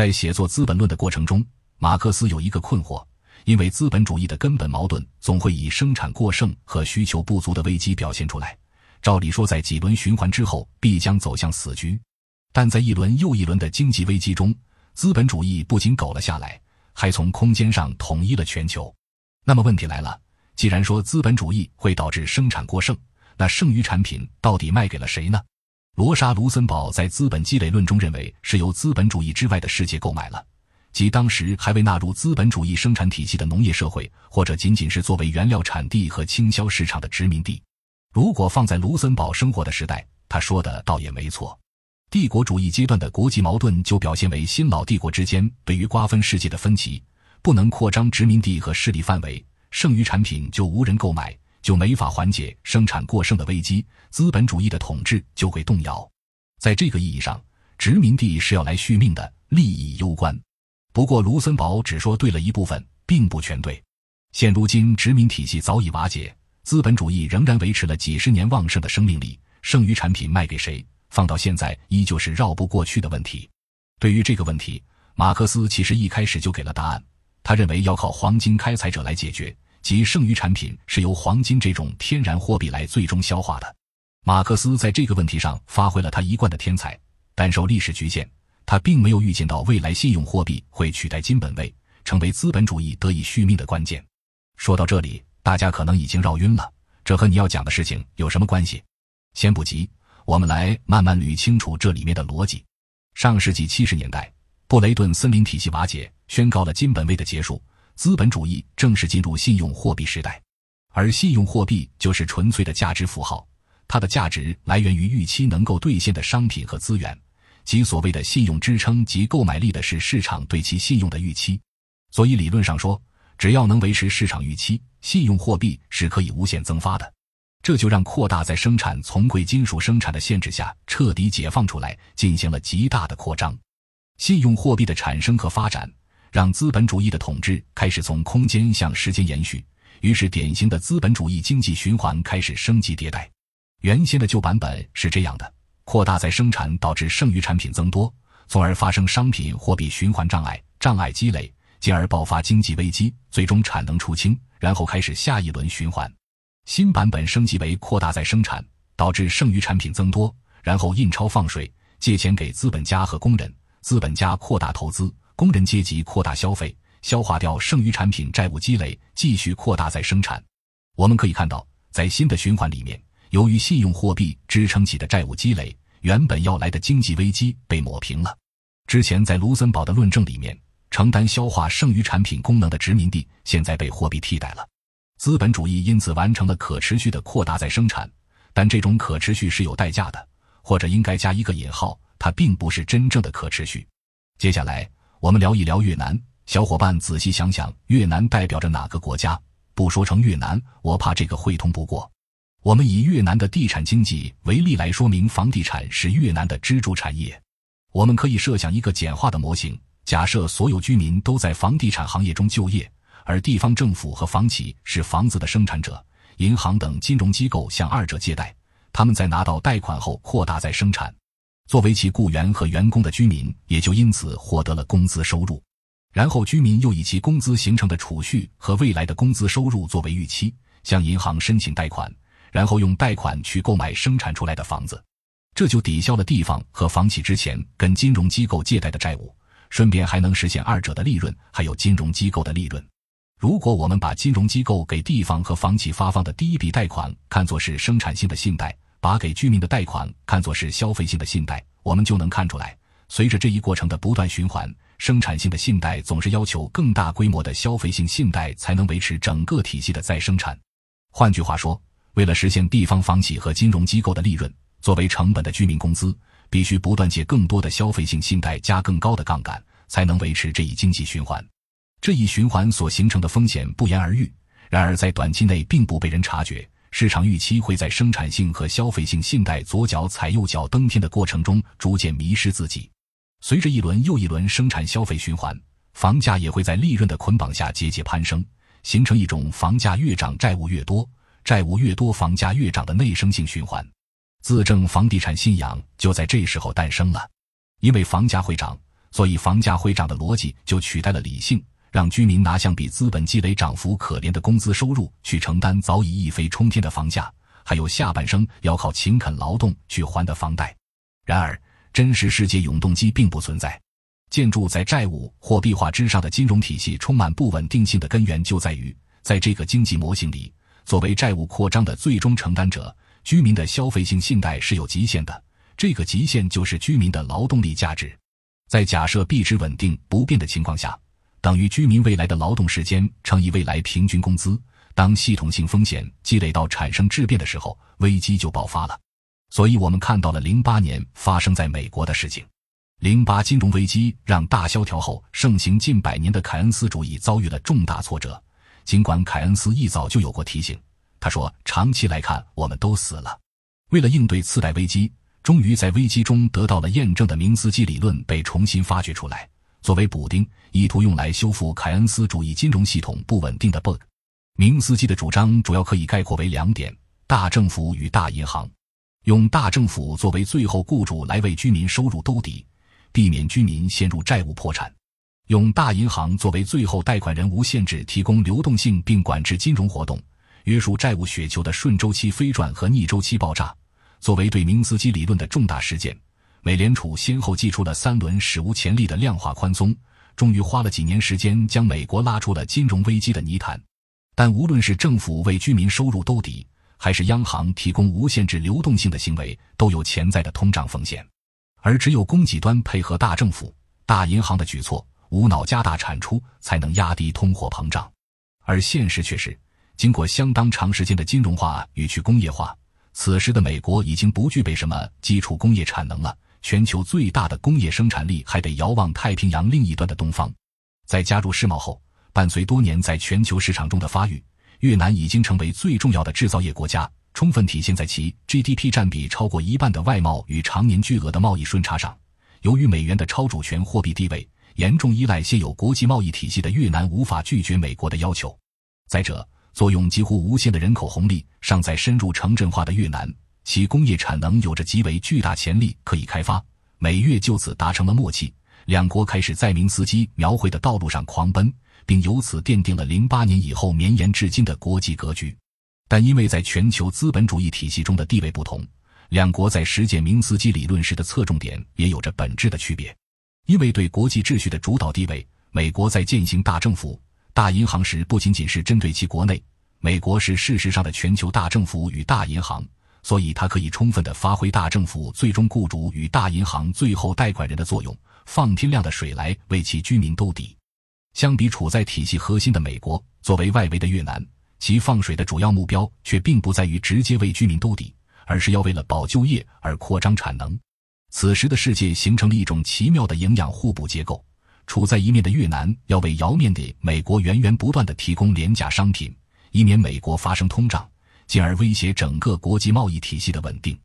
在写作《资本论》的过程中，马克思有一个困惑：因为资本主义的根本矛盾总会以生产过剩和需求不足的危机表现出来。照理说，在几轮循环之后，必将走向死局。但在一轮又一轮的经济危机中，资本主义不仅苟了下来，还从空间上统一了全球。那么问题来了：既然说资本主义会导致生产过剩，那剩余产品到底卖给了谁呢？罗莎·卢森堡在《资本积累论》中认为，是由资本主义之外的世界购买了，即当时还未纳入资本主义生产体系的农业社会，或者仅仅是作为原料产地和倾销市场的殖民地。如果放在卢森堡生活的时代，他说的倒也没错。帝国主义阶段的国际矛盾就表现为新老帝国之间对于瓜分世界的分歧，不能扩张殖民地和势力范围，剩余产品就无人购买，就没法缓解生产过剩的危机，资本主义的统治就会动摇。在这个意义上，殖民地是要来续命的，利益攸关。不过，卢森堡只说对了一部分，并不全对。现如今，殖民体系早已瓦解。资本主义仍然维持了几十年旺盛的生命力，剩余产品卖给谁？放到现在依旧是绕不过去的问题。对于这个问题，马克思其实一开始就给了答案。他认为要靠黄金开采者来解决，即剩余产品是由黄金这种天然货币来最终消化的。马克思在这个问题上发挥了他一贯的天才，但受历史局限，他并没有预见到未来信用货币会取代金本位，成为资本主义得以续命的关键。说到这里。大家可能已经绕晕了，这和你要讲的事情有什么关系？先不急，我们来慢慢捋清楚这里面的逻辑。上世纪七十年代，布雷顿森林体系瓦解，宣告了金本位的结束，资本主义正式进入信用货币时代。而信用货币就是纯粹的价值符号，它的价值来源于预期能够兑现的商品和资源，即所谓的信用支撑及购买力的是市场对其信用的预期。所以理论上说，只要能维持市场预期。信用货币是可以无限增发的，这就让扩大在生产从贵金属生产的限制下彻底解放出来，进行了极大的扩张。信用货币的产生和发展，让资本主义的统治开始从空间向时间延续，于是典型的资本主义经济循环开始升级迭代。原先的旧版本是这样的：扩大再生产导致剩余产品增多，从而发生商品货币循环障碍，障碍积累，进而爆发经济危机，最终产能出清。然后开始下一轮循环，新版本升级为扩大再生产，导致剩余产品增多，然后印钞放水，借钱给资本家和工人，资本家扩大投资，工人阶级扩大消费，消化掉剩余产品债务积累，继续扩大再生产。我们可以看到，在新的循环里面，由于信用货币支撑起的债务积累，原本要来的经济危机被抹平了。之前在卢森堡的论证里面。承担消化剩余产品功能的殖民地，现在被货币替代了。资本主义因此完成了可持续的扩大再生产，但这种可持续是有代价的，或者应该加一个引号，它并不是真正的可持续。接下来我们聊一聊越南，小伙伴仔细想想，越南代表着哪个国家？不说成越南，我怕这个会通不过。我们以越南的地产经济为例来说明，房地产是越南的支柱产业。我们可以设想一个简化的模型。假设所有居民都在房地产行业中就业，而地方政府和房企是房子的生产者，银行等金融机构向二者借贷，他们在拿到贷款后扩大再生产，作为其雇员和员工的居民也就因此获得了工资收入，然后居民又以其工资形成的储蓄和未来的工资收入作为预期，向银行申请贷款，然后用贷款去购买生产出来的房子，这就抵消了地方和房企之前跟金融机构借贷的债务。顺便还能实现二者的利润，还有金融机构的利润。如果我们把金融机构给地方和房企发放的第一笔贷款看作是生产性的信贷，把给居民的贷款看作是消费性的信贷，我们就能看出来，随着这一过程的不断循环，生产性的信贷总是要求更大规模的消费性信贷才能维持整个体系的再生产。换句话说，为了实现地方房企和金融机构的利润，作为成本的居民工资。必须不断借更多的消费性信贷，加更高的杠杆，才能维持这一经济循环。这一循环所形成的风险不言而喻。然而，在短期内并不被人察觉。市场预期会在生产性和消费性信贷左脚踩右脚登天的过程中逐渐迷失自己。随着一轮又一轮生产消费循环，房价也会在利润的捆绑下节节攀升，形成一种房价越涨债务越多，债务越多房价越涨的内生性循环。自证房地产信仰就在这时候诞生了，因为房价会涨，所以房价会涨的逻辑就取代了理性，让居民拿相比资本积累涨幅可怜的工资收入去承担早已一飞冲天的房价，还有下半生要靠勤恳劳动去还的房贷。然而，真实世界永动机并不存在。建筑在债务货币化之上的金融体系充满不稳定性的根源就在于，在这个经济模型里，作为债务扩张的最终承担者，居民的消费性信贷是有极限的。这个极限就是居民的劳动力价值。在假设币值稳定不变的情况下，等于居民未来的劳动时间乘以未来平均工资。当系统性风险积累到产生质变的时候，危机就爆发了。所以，我们看到了零八年发生在美国的事情。零八金融危机让大萧条后盛行近百年的凯恩斯主义遭遇了重大挫折。尽管凯恩斯一早就有过提醒，他说：“长期来看，我们都死了。”为了应对次贷危机，终于在危机中得到了验证的明斯基理论被重新发掘出来，作为补丁，意图用来修复凯恩斯主义金融系统不稳定的 bug。明斯基的主张主要可以概括为两点：大政府与大银行，用大政府作为最后雇主来为居民收入兜底。避免居民陷入债务破产，用大银行作为最后贷款人，无限制提供流动性并管制金融活动，约束债务雪球的顺周期飞转和逆周期爆炸。作为对明斯基理论的重大实践，美联储先后祭出了三轮史无前例的量化宽松，终于花了几年时间将美国拉出了金融危机的泥潭。但无论是政府为居民收入兜底，还是央行提供无限制流动性的行为，都有潜在的通胀风险。而只有供给端配合大政府、大银行的举措，无脑加大产出，才能压低通货膨胀。而现实却是，经过相当长时间的金融化与去工业化，此时的美国已经不具备什么基础工业产能了。全球最大的工业生产力还得遥望太平洋另一端的东方。在加入世贸后，伴随多年在全球市场中的发育，越南已经成为最重要的制造业国家。充分体现在其 GDP 占比超过一半的外贸与常年巨额的贸易顺差上。由于美元的超主权货币地位，严重依赖现有国际贸易体系的越南无法拒绝美国的要求。再者，作用几乎无限的人口红利尚在深入城镇化的越南，其工业产能有着极为巨大潜力可以开发。美越就此达成了默契，两国开始在明斯基描绘的道路上狂奔，并由此奠定了零八年以后绵延至今的国际格局。但因为在全球资本主义体系中的地位不同，两国在实践明斯基理论时的侧重点也有着本质的区别。因为对国际秩序的主导地位，美国在践行大政府、大银行时，不仅仅是针对其国内，美国是事实上的全球大政府与大银行，所以它可以充分的发挥大政府最终雇主与大银行最后贷款人的作用，放天量的水来为其居民兜底。相比处在体系核心的美国，作为外围的越南。其放水的主要目标却并不在于直接为居民兜底，而是要为了保就业而扩张产能。此时的世界形成了一种奇妙的营养互补结构。处在一面的越南要为摇面的美国源源不断的提供廉价商品，以免美国发生通胀，进而威胁整个国际贸易体系的稳定。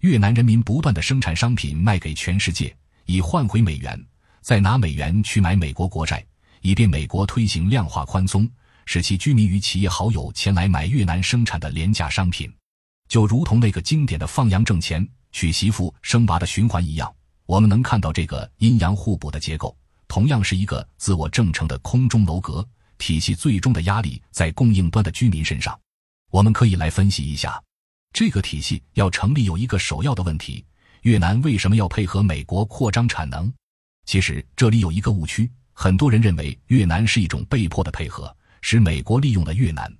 越南人民不断的生产商品卖给全世界，以换回美元，再拿美元去买美国国债，以便美国推行量化宽松。使其居民与企业好友前来买越南生产的廉价商品，就如同那个经典的放羊挣钱、娶媳妇生娃的循环一样。我们能看到这个阴阳互补的结构，同样是一个自我正成的空中楼阁体系。最终的压力在供应端的居民身上。我们可以来分析一下，这个体系要成立有一个首要的问题：越南为什么要配合美国扩张产能？其实这里有一个误区，很多人认为越南是一种被迫的配合。使美国利用了越南，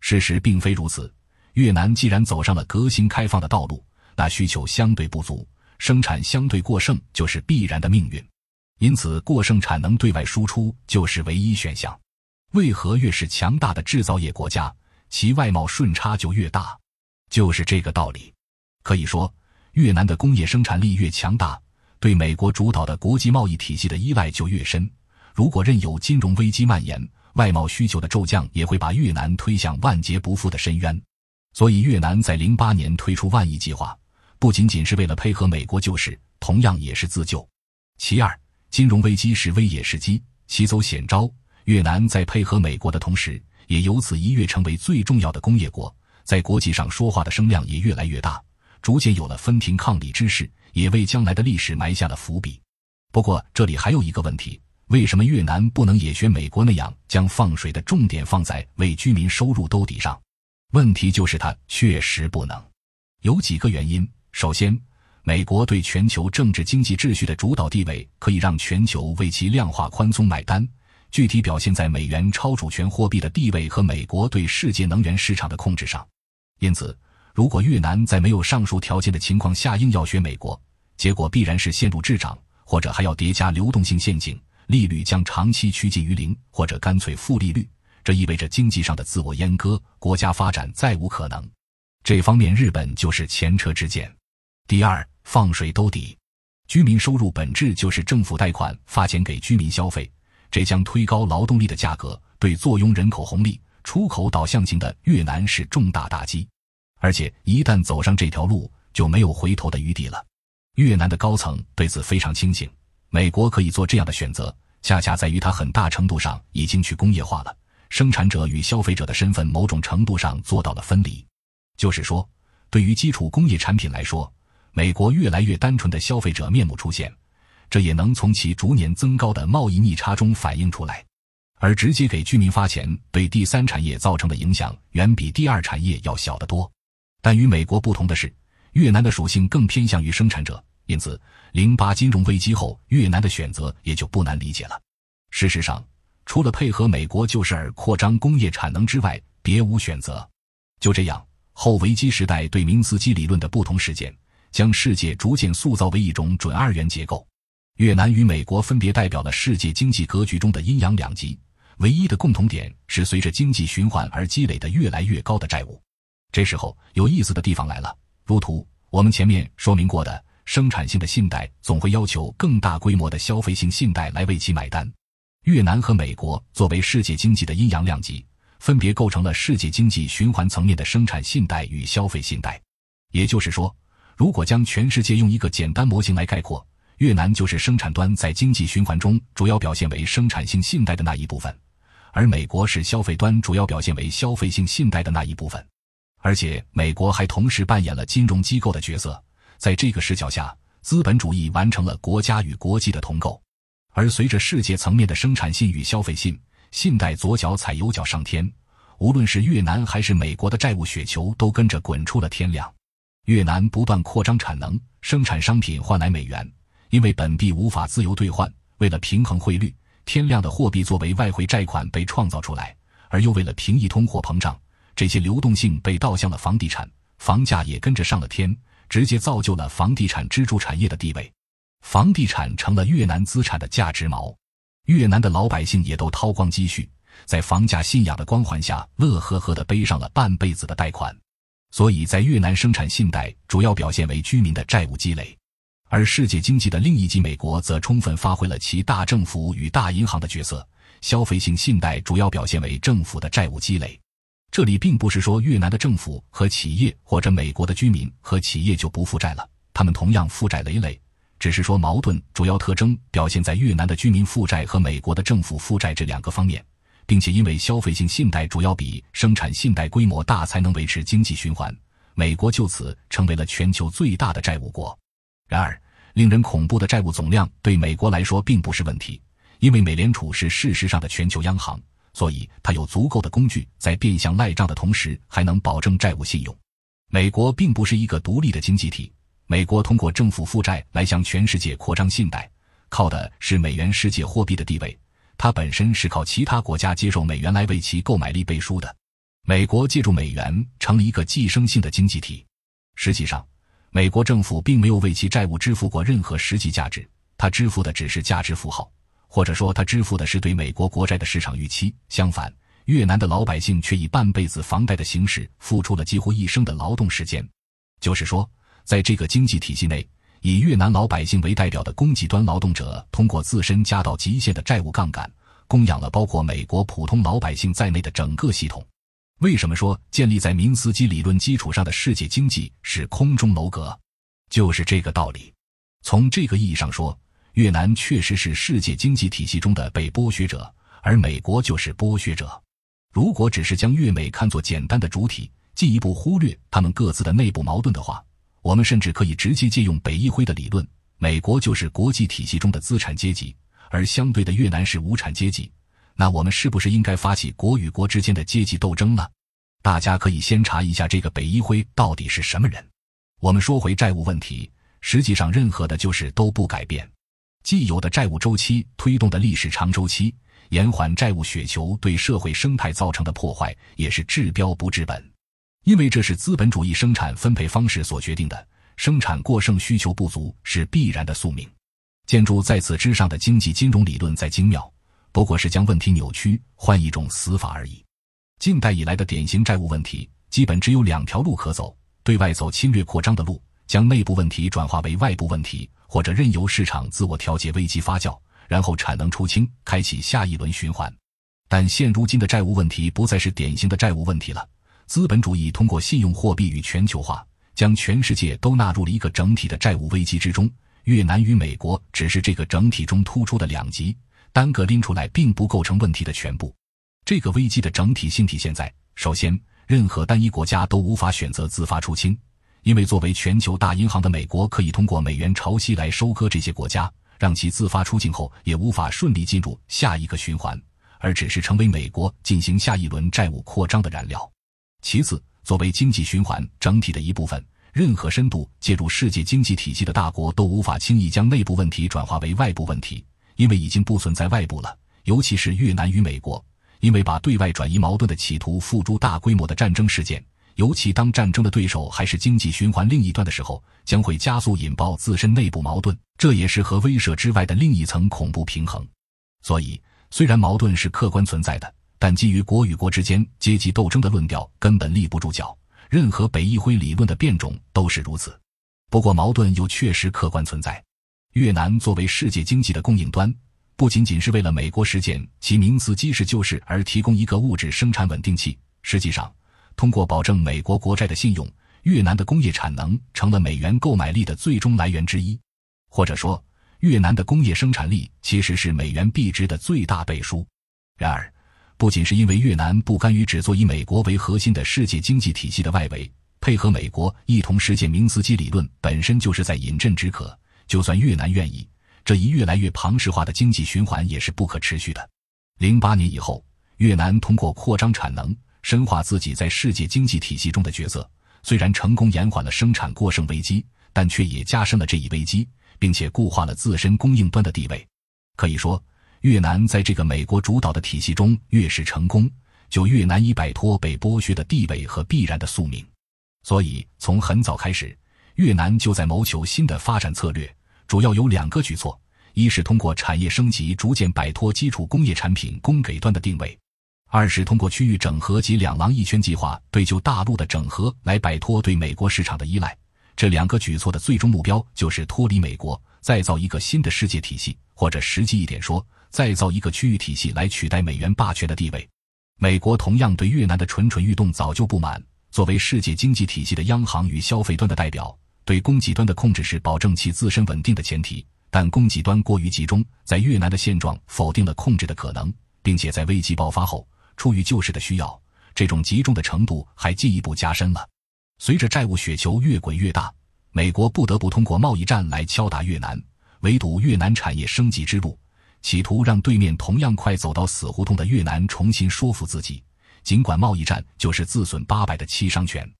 事实并非如此。越南既然走上了革新开放的道路，那需求相对不足，生产相对过剩就是必然的命运。因此，过剩产能对外输出就是唯一选项。为何越是强大的制造业国家，其外贸顺差就越大？就是这个道理。可以说，越南的工业生产力越强大，对美国主导的国际贸易体系的依赖就越深。如果任由金融危机蔓延，外贸需求的骤降也会把越南推向万劫不复的深渊，所以越南在零八年推出万亿计划，不仅仅是为了配合美国救市，同样也是自救。其二，金融危机是危也是机，其走险招。越南在配合美国的同时，也由此一跃成为最重要的工业国，在国际上说话的声量也越来越大，逐渐有了分庭抗礼之势，也为将来的历史埋下了伏笔。不过这里还有一个问题：为什么越南不能也学美国那样，将放水的重点放在为居民收入兜底上？问题就是它确实不能。有几个原因。首先，美国对全球政治经济秩序的主导地位，可以让全球为其量化宽松买单。具体表现在美元超主权货币的地位和美国对世界能源市场的控制上。因此，如果越南在没有上述条件的情况下硬要学美国，结果必然是陷入滞涨，或者还要叠加流动性陷阱，利率将长期趋近于零，或者干脆负利率。这意味着经济上的自我阉割，国家发展再无可能。这方面，日本就是前车之鉴。第二，放水兜底，居民收入本质就是政府贷款发钱给居民消费，这将推高劳动力的价格，对坐拥人口红利、出口导向型的越南是重大打击。而且，一旦走上这条路，就没有回头的余地了。越南的高层对此非常清醒。美国可以做这样的选择，恰恰在于它很大程度上已经去工业化了。生产者与消费者的身份某种程度上做到了分离，就是说，对于基础工业产品来说，美国越来越单纯的消费者面目出现，这也能从其逐年增高的贸易逆差中反映出来。而直接给居民发钱，对第三产业造成的影响远比第二产业要小得多。但与美国不同的是，越南的属性更偏向于生产者，因此，零八金融危机后，越南的选择也就不难理解了。事实上。除了配合美国救市而扩张工业产能之外，别无选择。就这样，后维基时代对明斯基理论的不同实践，将世界逐渐塑造为一种准二元结构。越南与美国分别代表了世界经济格局中的阴阳两极，唯一的共同点是随着经济循环而积累的越来越高的债务。这时候，有意思的地方来了。如图，我们前面说明过的，生产性的信贷总会要求更大规模的消费性信贷来为其买单。越南和美国作为世界经济的阴阳两极，分别构成了世界经济循环层面的生产信贷与消费信贷。也就是说，如果将全世界用一个简单模型来概括，越南就是生产端在经济循环中主要表现为生产性信贷的那一部分，而美国是消费端主要表现为消费性信贷的那一部分。而且，美国还同时扮演了金融机构的角色。在这个视角下，资本主义完成了国家与国际的同构。而随着世界层面的生产性与消费性信贷左脚踩右脚上天，无论是越南还是美国的债务雪球都跟着滚出了天亮。越南不断扩张产能，生产商品换来美元，因为本币无法自由兑换，为了平衡汇率，天量的货币作为外汇债款被创造出来，而又为了平抑通货膨胀，这些流动性被倒向了房地产，房价也跟着上了天，直接造就了房地产支柱产业的地位。房地产成了越南资产的价值锚，越南的老百姓也都掏光积蓄，在房价信仰的光环下，乐呵呵的背上了半辈子的贷款。所以在越南生产信贷主要表现为居民的债务积累，而世界经济的另一极美国则充分发挥了其大政府与大银行的角色，消费性信贷主要表现为政府的债务积累。这里并不是说越南的政府和企业或者美国的居民和企业就不负债了，他们同样负债累累。只是说，矛盾主要特征表现在越南的居民负债和美国的政府负债这两个方面，并且因为消费性信贷主要比生产信贷规模大，才能维持经济循环。美国就此成为了全球最大的债务国。然而，令人恐怖的债务总量对美国来说并不是问题，因为美联储是事实上的全球央行，所以它有足够的工具在变相赖账的同时，还能保证债务信用。美国并不是一个独立的经济体。美国通过政府负债来向全世界扩张信贷，靠的是美元世界货币的地位。它本身是靠其他国家接受美元来为其购买力背书的。美国借助美元成了一个寄生性的经济体。实际上，美国政府并没有为其债务支付过任何实际价值，它支付的只是价值符号，或者说它支付的是对美国国债的市场预期。相反，越南的老百姓却以半辈子房贷的形式付出了几乎一生的劳动时间。就是说。在这个经济体系内，以越南老百姓为代表的供给端劳动者，通过自身加到极限的债务杠杆，供养了包括美国普通老百姓在内的整个系统。为什么说建立在明斯基理论基础上的世界经济是空中楼阁？就是这个道理。从这个意义上说，越南确实是世界经济体系中的被剥削者，而美国就是剥削者。如果只是将越美看作简单的主体，进一步忽略他们各自的内部矛盾的话，我们甚至可以直接借用北一辉的理论，美国就是国际体系中的资产阶级，而相对的越南是无产阶级。那我们是不是应该发起国与国之间的阶级斗争呢？大家可以先查一下这个北一辉到底是什么人。我们说回债务问题，实际上任何的就是都不改变，既有的债务周期推动的历史长周期，延缓债务雪球对社会生态造成的破坏，也是治标不治本。因为这是资本主义生产分配方式所决定的，生产过剩、需求不足是必然的宿命。建筑在此之上的经济金融理论再精妙，不过是将问题扭曲，换一种死法而已。近代以来的典型债务问题，基本只有两条路可走。对外走侵略扩张的路，将内部问题转化为外部问题，或者任由市场自我调节危机发酵，然后产能出清，开启下一轮循环。但现如今的债务问题不再是典型的债务问题了。资本主义通过信用货币与全球化，将全世界都纳入了一个整体的债务危机之中。越南与美国只是这个整体中突出的两极，单个拎出来并不构成问题的全部。这个危机的整体性体现在：首先。任何单一国家都无法选择自发出清，因为作为全球大银行的美国可以通过美元潮汐来收割这些国家，让其自发出境后也无法顺利进入下一个循环，而只是成为美国进行下一轮债务扩张的燃料。其次，作为经济循环整体的一部分，任何深度介入世界经济体系的大国都无法轻易将内部问题转化为外部问题，因为已经不存在外部了，尤其是越南与美国。因为把对外转移矛盾的企图付诸大规模的战争事件，尤其当战争的对手还是经济循环另一端的时候，将会加速引爆自身内部矛盾。这也是核威慑之外的另一层恐怖平衡。所以，虽然矛盾是客观存在的，但基于国与国之间阶级斗争的论调根本立不住脚。任何北议会理论的变种都是如此。不过，矛盾又确实客观存在。越南作为世界经济的供应端。不仅仅是为了美国实现其明斯基式救市而提供一个物质生产稳定器，实际上，通过保证美国国债的信用，越南的工业产能成了美元购买力的最终来源之一。或者说，越南的工业生产力其实是美元币值的最大背书。然而，不仅是因为越南不甘于只做以美国为核心的世界经济体系的外围，配合美国一同实现明斯基理论本身就是在饮鸩止渴。就算越南愿意。这一越来越庞氏化的经济循环也是不可持续的。零八年以后，越南通过扩张产能，深化自己在世界经济体系中的角色，虽然成功延缓了生产过剩危机，但却也加深了这一危机，并且固化了自身供应端的地位。可以说，越南在这个美国主导的体系中越是成功，就越难以摆脱被剥削的地位和必然的宿命。所以，从很早开始，越南就在谋求新的发展策略。主要有两个举措：一是通过产业升级逐渐摆脱基础工业产品供给端的定位；二是通过区域整合及两廊一圈计划对旧大陆的整合来摆脱对美国市场的依赖。这两个举措的最终目标就是脱离美国，再造一个新的世界体系，或者实际一点说，再造一个区域体系来取代美元霸权的地位。美国同样对越南的蠢蠢欲动早就不满。作为世界经济体系的央行与消费端的代表。对供给端的控制是保证其自身稳定的前提，但供给端过于集中，在越南的现状否定了控制的可能，并且在危机爆发后，出于救市的需要，这种集中的程度还进一步加深了。随着债务雪球越滚越大，美国不得不通过贸易战来敲打越南，围堵越南产业升级之路，企图让对面同样快走到死胡同的越南重新说服自己，尽管贸易战就是自损八百的七伤拳。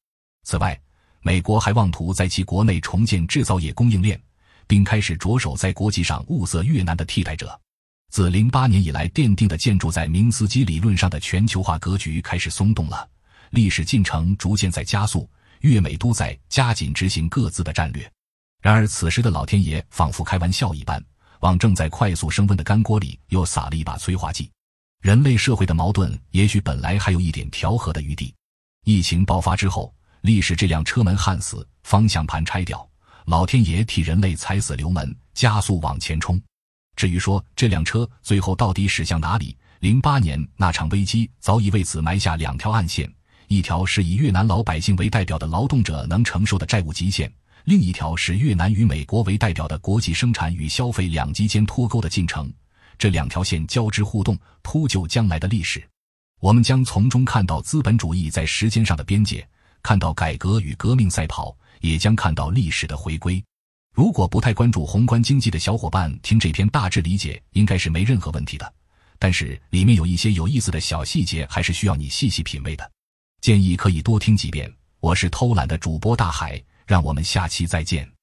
此外，美国还妄图在其国内重建制造业供应链，并开始着手在国际上物色越南的替代者。自零八年以来奠定的建筑在明斯基理论上的全球化格局开始松动了，历史进程逐渐在加速，越美都在加紧执行各自的战略。然而，此时的老天爷仿佛开玩笑一般，往正在快速升温的干锅里又撒了一把催化剂。人类社会的矛盾也许本来还有一点调和的余地，疫情爆发之后。历史这辆车门焊死，方向盘拆掉，老天爷替人类踩死油门，加速往前冲。至于说这辆车最后到底驶向哪里，零八年那场危机早已为此埋下两条暗线：一条是以越南老百姓为代表的劳动者能承受的债务极限，另一条是越南与美国为代表的国际生产与消费两极间脱钩的进程。这两条线交织互动，铺就将来的历史。我们将从中看到资本主义在时间上的边界。看到改革与革命赛跑，也将看到历史的回归。如果不太关注宏观经济的小伙伴，听这篇大致理解应该是没任何问题的。但是里面有一些有意思的小细节，还是需要你细细品味的。建议可以多听几遍。我是偷懒的主播大海，让我们下期再见。